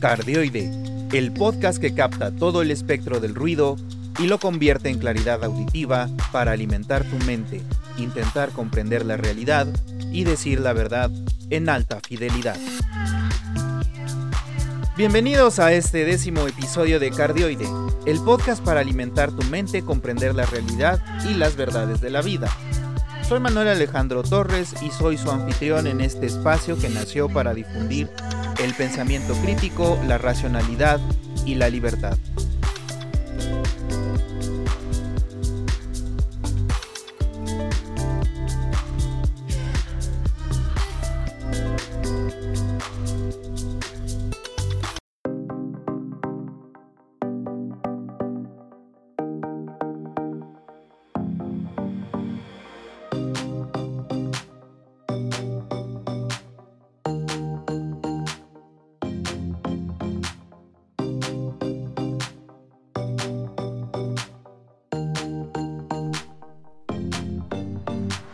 Cardioide, el podcast que capta todo el espectro del ruido y lo convierte en claridad auditiva para alimentar tu mente, intentar comprender la realidad y decir la verdad en alta fidelidad. Bienvenidos a este décimo episodio de Cardioide, el podcast para alimentar tu mente, comprender la realidad y las verdades de la vida. Soy Manuel Alejandro Torres y soy su anfitrión en este espacio que nació para difundir el pensamiento crítico, la racionalidad y la libertad.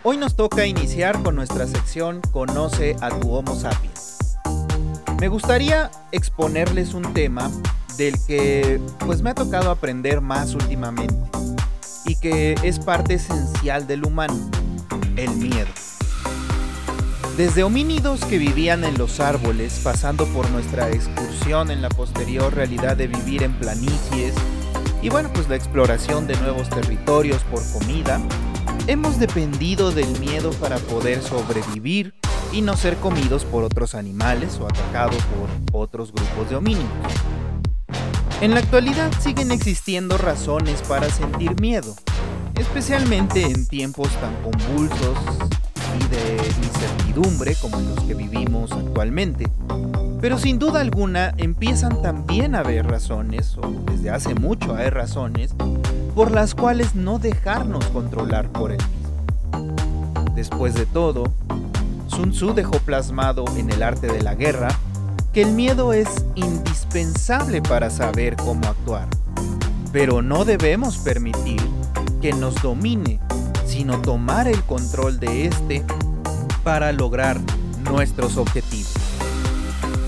Hoy nos toca iniciar con nuestra sección Conoce a tu Homo sapiens. Me gustaría exponerles un tema del que pues me ha tocado aprender más últimamente y que es parte esencial del humano, el miedo. Desde homínidos que vivían en los árboles, pasando por nuestra excursión en la posterior realidad de vivir en planicies, y bueno, pues la exploración de nuevos territorios por comida, hemos dependido del miedo para poder sobrevivir y no ser comidos por otros animales o atacados por otros grupos de homínidos. En la actualidad siguen existiendo razones para sentir miedo, especialmente en tiempos tan convulsos y de incertidumbre como en los que vivimos actualmente. Pero sin duda alguna empiezan también a haber razones, o desde hace mucho hay razones, por las cuales no dejarnos controlar por él. Después de todo, Sun Tzu dejó plasmado en el arte de la guerra que el miedo es indispensable para saber cómo actuar, pero no debemos permitir que nos domine, sino tomar el control de este para lograr nuestros objetivos.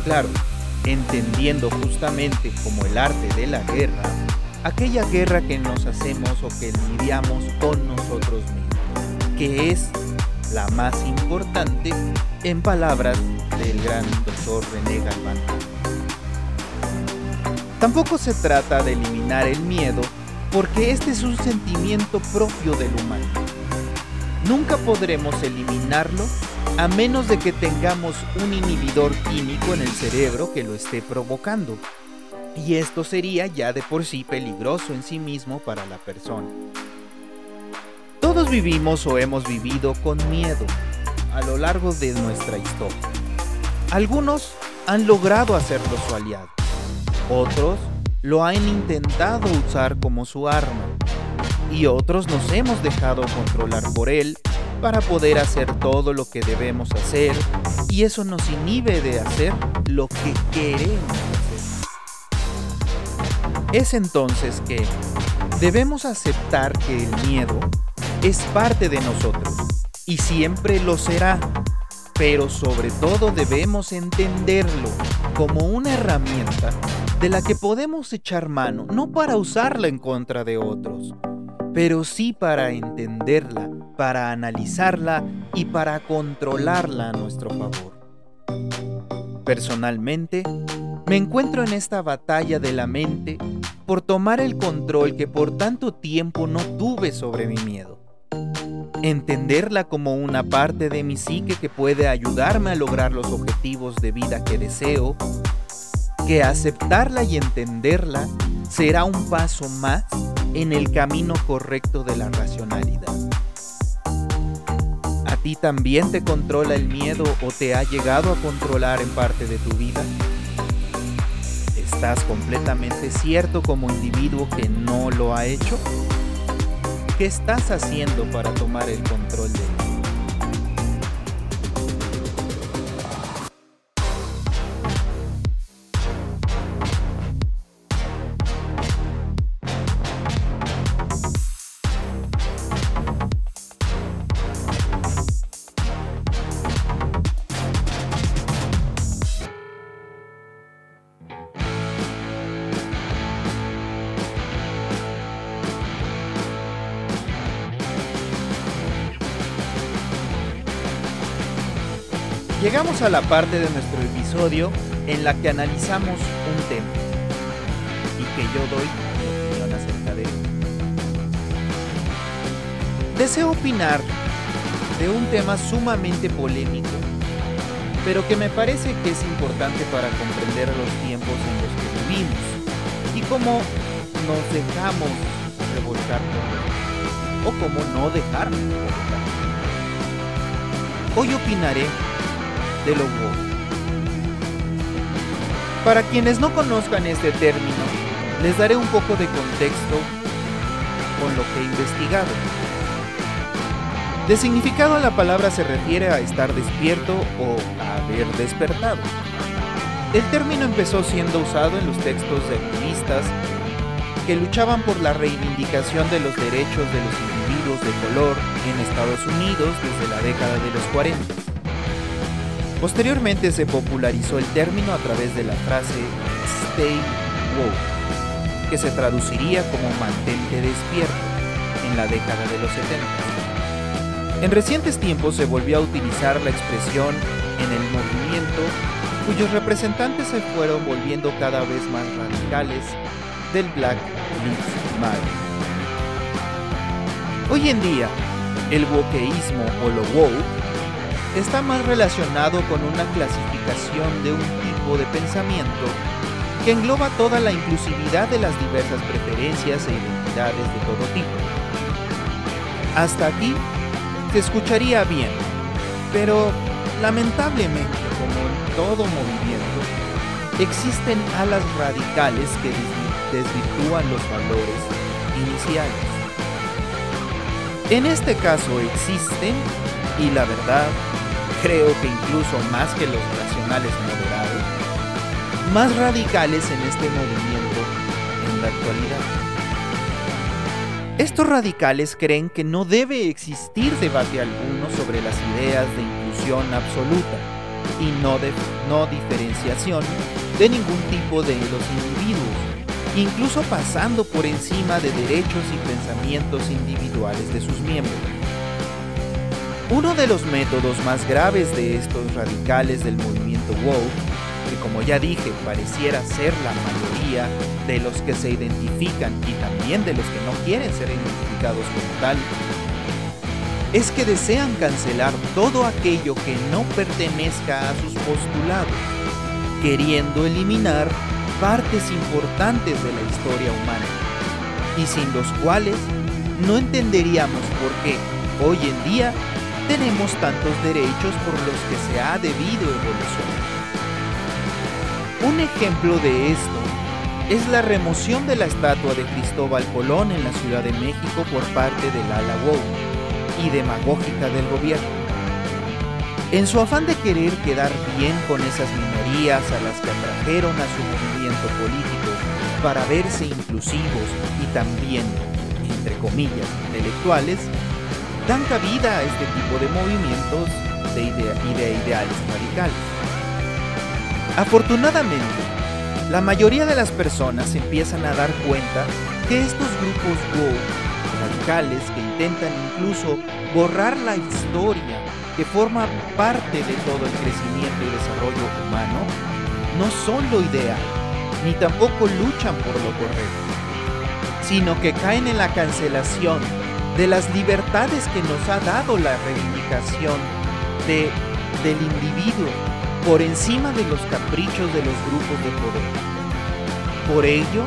Claro, entendiendo justamente como el arte de la guerra, aquella guerra que nos hacemos o que lidiamos con nosotros mismos, que es la más importante en palabras del gran doctor René Galván. Tampoco se trata de eliminar el miedo, porque este es un sentimiento propio del humano. Nunca podremos eliminarlo a menos de que tengamos un inhibidor químico en el cerebro que lo esté provocando y esto sería ya de por sí peligroso en sí mismo para la persona. Todos vivimos o hemos vivido con miedo a lo largo de nuestra historia. Algunos han logrado hacerlo su aliado, otros lo han intentado usar como su arma y otros nos hemos dejado controlar por él para poder hacer todo lo que debemos hacer y eso nos inhibe de hacer lo que queremos es entonces que debemos aceptar que el miedo es parte de nosotros y siempre lo será, pero sobre todo debemos entenderlo como una herramienta de la que podemos echar mano, no para usarla en contra de otros, pero sí para entenderla, para analizarla y para controlarla a nuestro favor. Personalmente, me encuentro en esta batalla de la mente por tomar el control que por tanto tiempo no tuve sobre mi miedo. Entenderla como una parte de mi psique que puede ayudarme a lograr los objetivos de vida que deseo, que aceptarla y entenderla será un paso más en el camino correcto de la racionalidad. ¿A ti también te controla el miedo o te ha llegado a controlar en parte de tu vida? ¿Estás completamente cierto como individuo que no lo ha hecho? ¿Qué estás haciendo para tomar el control de él? Llegamos a la parte de nuestro episodio en la que analizamos un tema y que yo doy mi opinión acerca de él. Deseo opinar de un tema sumamente polémico, pero que me parece que es importante para comprender los tiempos en los que vivimos y cómo nos dejamos revolcar por él, o cómo no dejarnos revolcar. Hoy opinaré Para quienes no conozcan este término, les daré un poco de contexto con lo que he investigado. De significado la palabra se refiere a estar despierto o a haber despertado. El término empezó siendo usado en los textos de activistas que luchaban por la reivindicación de los derechos de los individuos de color en Estados Unidos desde la década de los 40. Posteriormente se popularizó el término a través de la frase Stay Woke, que se traduciría como mantente despierto en la década de los 70. En recientes tiempos se volvió a utilizar la expresión en el movimiento cuyos representantes se fueron volviendo cada vez más radicales del Black Lives Matter. Hoy en día, el wokeísmo o lo woke está más relacionado con una clasificación de un tipo de pensamiento que engloba toda la inclusividad de las diversas preferencias e identidades de todo tipo. Hasta aquí se escucharía bien, pero lamentablemente, como en todo movimiento, existen alas radicales que desvirtúan los valores iniciales. En este caso existen, y la verdad, creo que incluso más que los nacionales moderados, más radicales en este movimiento en la actualidad. Estos radicales creen que no debe existir debate alguno sobre las ideas de inclusión absoluta y no, de, no diferenciación de ningún tipo de los individuos, incluso pasando por encima de derechos y pensamientos individuales de sus miembros. Uno de los métodos más graves de estos radicales del movimiento woke, que como ya dije pareciera ser la mayoría de los que se identifican y también de los que no quieren ser identificados como tal, es que desean cancelar todo aquello que no pertenezca a sus postulados, queriendo eliminar partes importantes de la historia humana, y sin los cuales no entenderíamos por qué hoy en día tenemos tantos derechos por los que se ha debido evolucionar. Un ejemplo de esto es la remoción de la estatua de Cristóbal Colón en la Ciudad de México por parte del ala woke y demagógica del gobierno. En su afán de querer quedar bien con esas minorías a las que atrajeron a su movimiento político para verse inclusivos y también, entre comillas, intelectuales, dan cabida a este tipo de movimientos de y de ideales radicales. Afortunadamente, la mayoría de las personas empiezan a dar cuenta que estos grupos woke radicales que intentan incluso borrar la historia que forma parte de todo el crecimiento y desarrollo humano, no son lo ideal, ni tampoco luchan por lo correcto, sino que caen en la cancelación de las libertades que nos ha dado la reivindicación de, del individuo por encima de los caprichos de los grupos de poder. Por ello,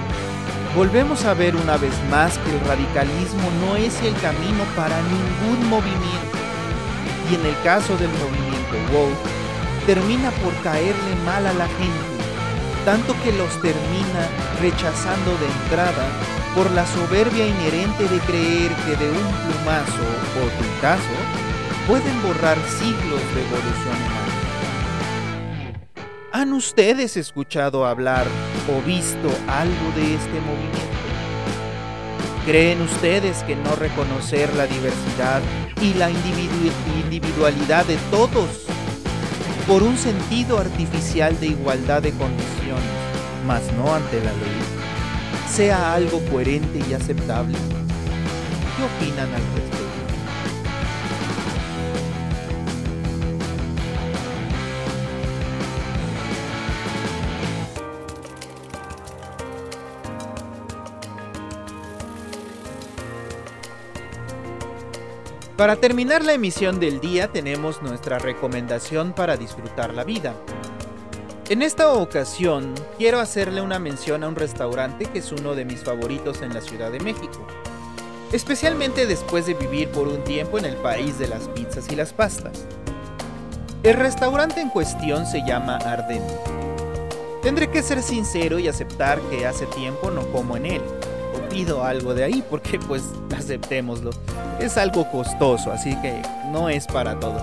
volvemos a ver una vez más que el radicalismo no es el camino para ningún movimiento. Y en el caso del movimiento woke, termina por caerle mal a la gente, tanto que los termina rechazando de entrada por la soberbia inherente de creer que de un plumazo o tuitazo pueden borrar siglos de evolución humana. ¿Han ustedes escuchado hablar o visto algo de este movimiento? ¿Creen ustedes que no reconocer la diversidad y la individualidad de todos por un sentido artificial de igualdad de condiciones, mas no ante la ley? sea algo coherente y aceptable. ¿Qué opinan al respecto? Para terminar la emisión del día tenemos nuestra recomendación para disfrutar la vida. En esta ocasión quiero hacerle una mención a un restaurante que es uno de mis favoritos en la Ciudad de México, especialmente después de vivir por un tiempo en el país de las pizzas y las pastas. El restaurante en cuestión se llama Ardente. Tendré que ser sincero y aceptar que hace tiempo no como en él. O pido algo de ahí porque pues aceptémoslo. Es algo costoso, así que no es para todos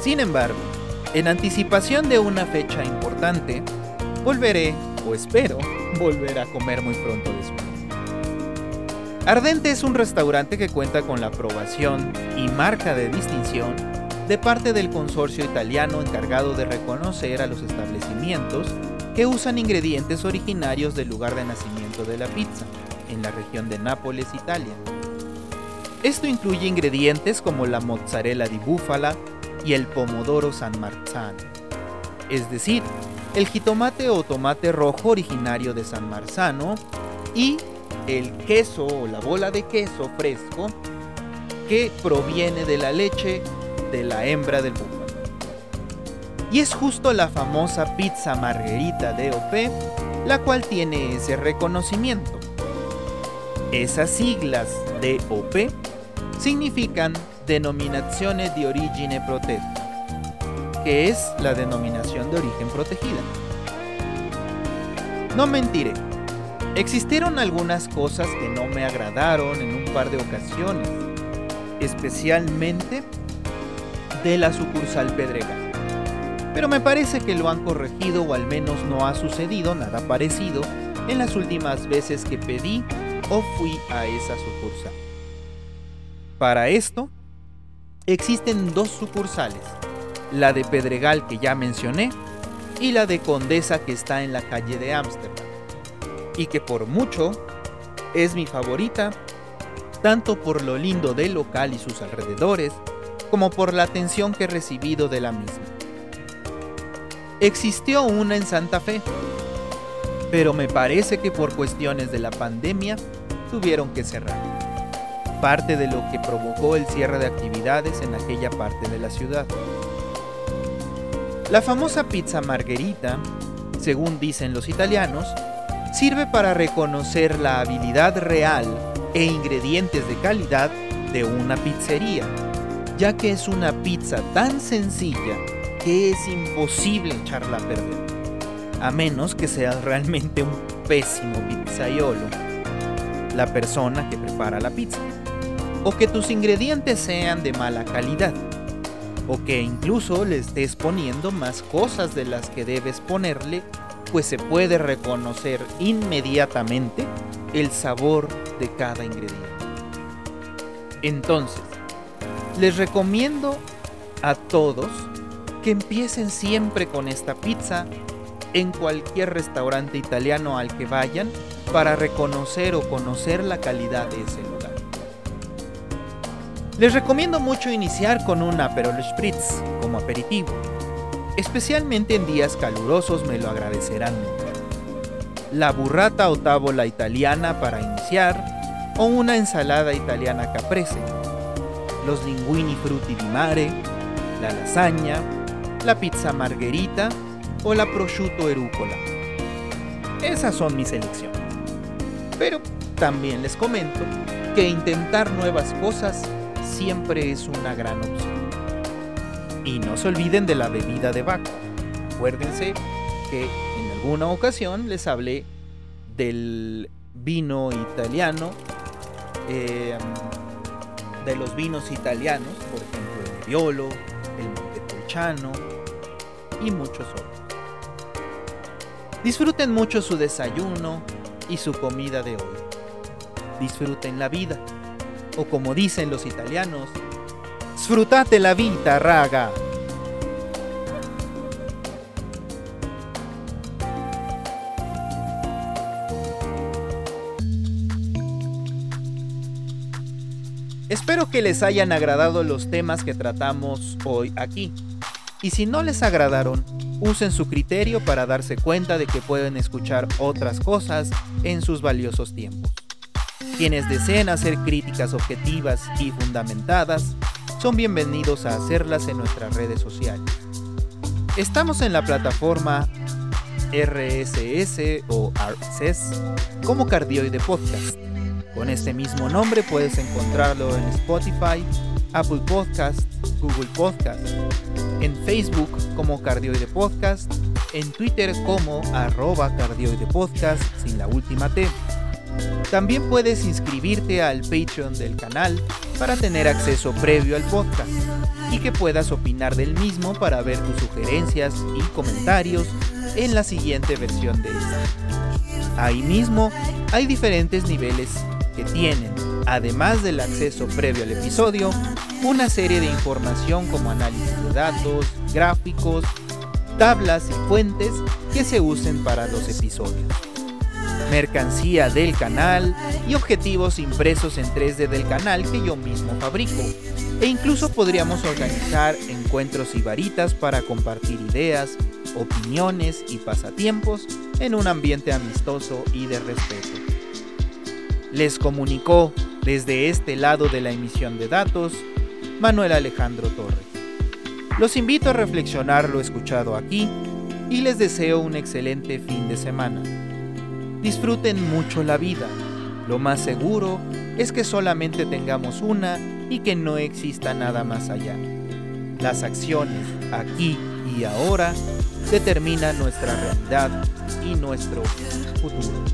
Sin embargo, en anticipación de una fecha importante, volveré, o espero, volver a comer muy pronto después. Ardente es un restaurante que cuenta con la aprobación y marca de distinción de parte del consorcio italiano encargado de reconocer a los establecimientos que usan ingredientes originarios del lugar de nacimiento de la pizza, en la región de Nápoles, Italia. Esto incluye ingredientes como la mozzarella di búfala y el pomodoro San Marzano, es decir, el jitomate o tomate rojo originario de San Marzano y el queso o la bola de queso fresco que proviene de la leche de la hembra del búfalo. Y es justo la famosa pizza margherita de OP la cual tiene ese reconocimiento. Esas siglas DOP significan Denominaciones de Origine Protetta, que es la denominación de origen protegida. No mentiré, existieron algunas cosas que no me agradaron en un par de ocasiones, especialmente de la sucursal Pedregal. Pero me parece que lo han corregido o al menos no ha sucedido nada parecido en las últimas veces que pedí o fui a esa sucursal. Para esto, existen dos sucursales, la de Pedregal que ya mencioné y la de Condesa que está en la calle de Ámsterdam, y que por mucho es mi favorita, tanto por lo lindo del local y sus alrededores, como por la atención que he recibido de la misma. Existió una en Santa Fe, pero me parece que por cuestiones de la pandemia tuvieron que cerrar. Parte de lo que provocó el cierre de actividades en aquella parte de la ciudad. La famosa pizza margherita, según dicen los italianos, sirve para reconocer la habilidad real e ingredientes de calidad de una pizzería ya que es una pizza tan sencilla que es imposible echarla a perder, a menos que seas realmente un pésimo pizzaiolo, la persona que prepara la pizza, o que tus ingredientes sean de mala calidad, o que incluso le estés poniendo más cosas de las que debes ponerle, pues se puede reconocer inmediatamente el sabor de cada ingrediente. Entonces, les recomiendo a todos que empiecen siempre con esta pizza en cualquier restaurante italiano al que vayan para reconocer o conocer la calidad de ese lugar. Les recomiendo mucho iniciar con un Aperol Spritz como aperitivo. Especialmente en días calurosos me lo agradecerán mucho. La burrata o tavola italiana para iniciar o una ensalada italiana caprese los linguini frutti di mare, la lasagna, la pizza margherita o la prosciutto erúcola. Esas son mis elecciones. Pero también les comento que intentar nuevas cosas siempre es una gran opción. Y no se olviden de la bebida de Baco. Acuérdense que en alguna ocasión les hablé del vino italiano. Eh, de los vinos italianos, por ejemplo el Nebbiolo, el Montepulciano y muchos otros. Disfruten mucho su desayuno y su comida de hoy. Disfruten la vida, o como dicen los italianos, sfrutate la vida, raga. Espero que les hayan agradado los temas que tratamos hoy aquí. Y si no les agradaron, usen su criterio para darse cuenta de que pueden escuchar otras cosas en sus valiosos tiempos. Quienes deseen hacer críticas objetivas y fundamentadas son bienvenidos a hacerlas en nuestras redes sociales. Estamos en la plataforma RSS o RSS como Cardioide Podcast. Con este mismo nombre puedes encontrarlo en Spotify, Apple Podcast, Google Podcast, en Facebook como Cardioide Podcast, en Twitter como arroba Cardioide Podcast sin la última T. También puedes inscribirte al Patreon del canal para tener acceso previo al podcast y que puedas opinar del mismo para ver tus sugerencias y comentarios en la siguiente versión de esta. Ahí mismo hay diferentes niveles que tienen, además del acceso previo al episodio, una serie de información como análisis de datos, gráficos, tablas y fuentes que se usen para los episodios. Mercancía del canal y objetivos impresos en 3D del canal que yo mismo fabrico. E incluso podríamos organizar encuentros y varitas para compartir ideas, opiniones y pasatiempos en un ambiente amistoso y de respeto. Les comunicó desde este lado de la emisión de datos Manuel Alejandro Torres. Los invito a reflexionar lo escuchado aquí y les deseo un excelente fin de semana. Disfruten mucho la vida. Lo más seguro es que solamente tengamos una y que no exista nada más allá. Las acciones aquí y ahora determinan nuestra realidad y nuestro futuro.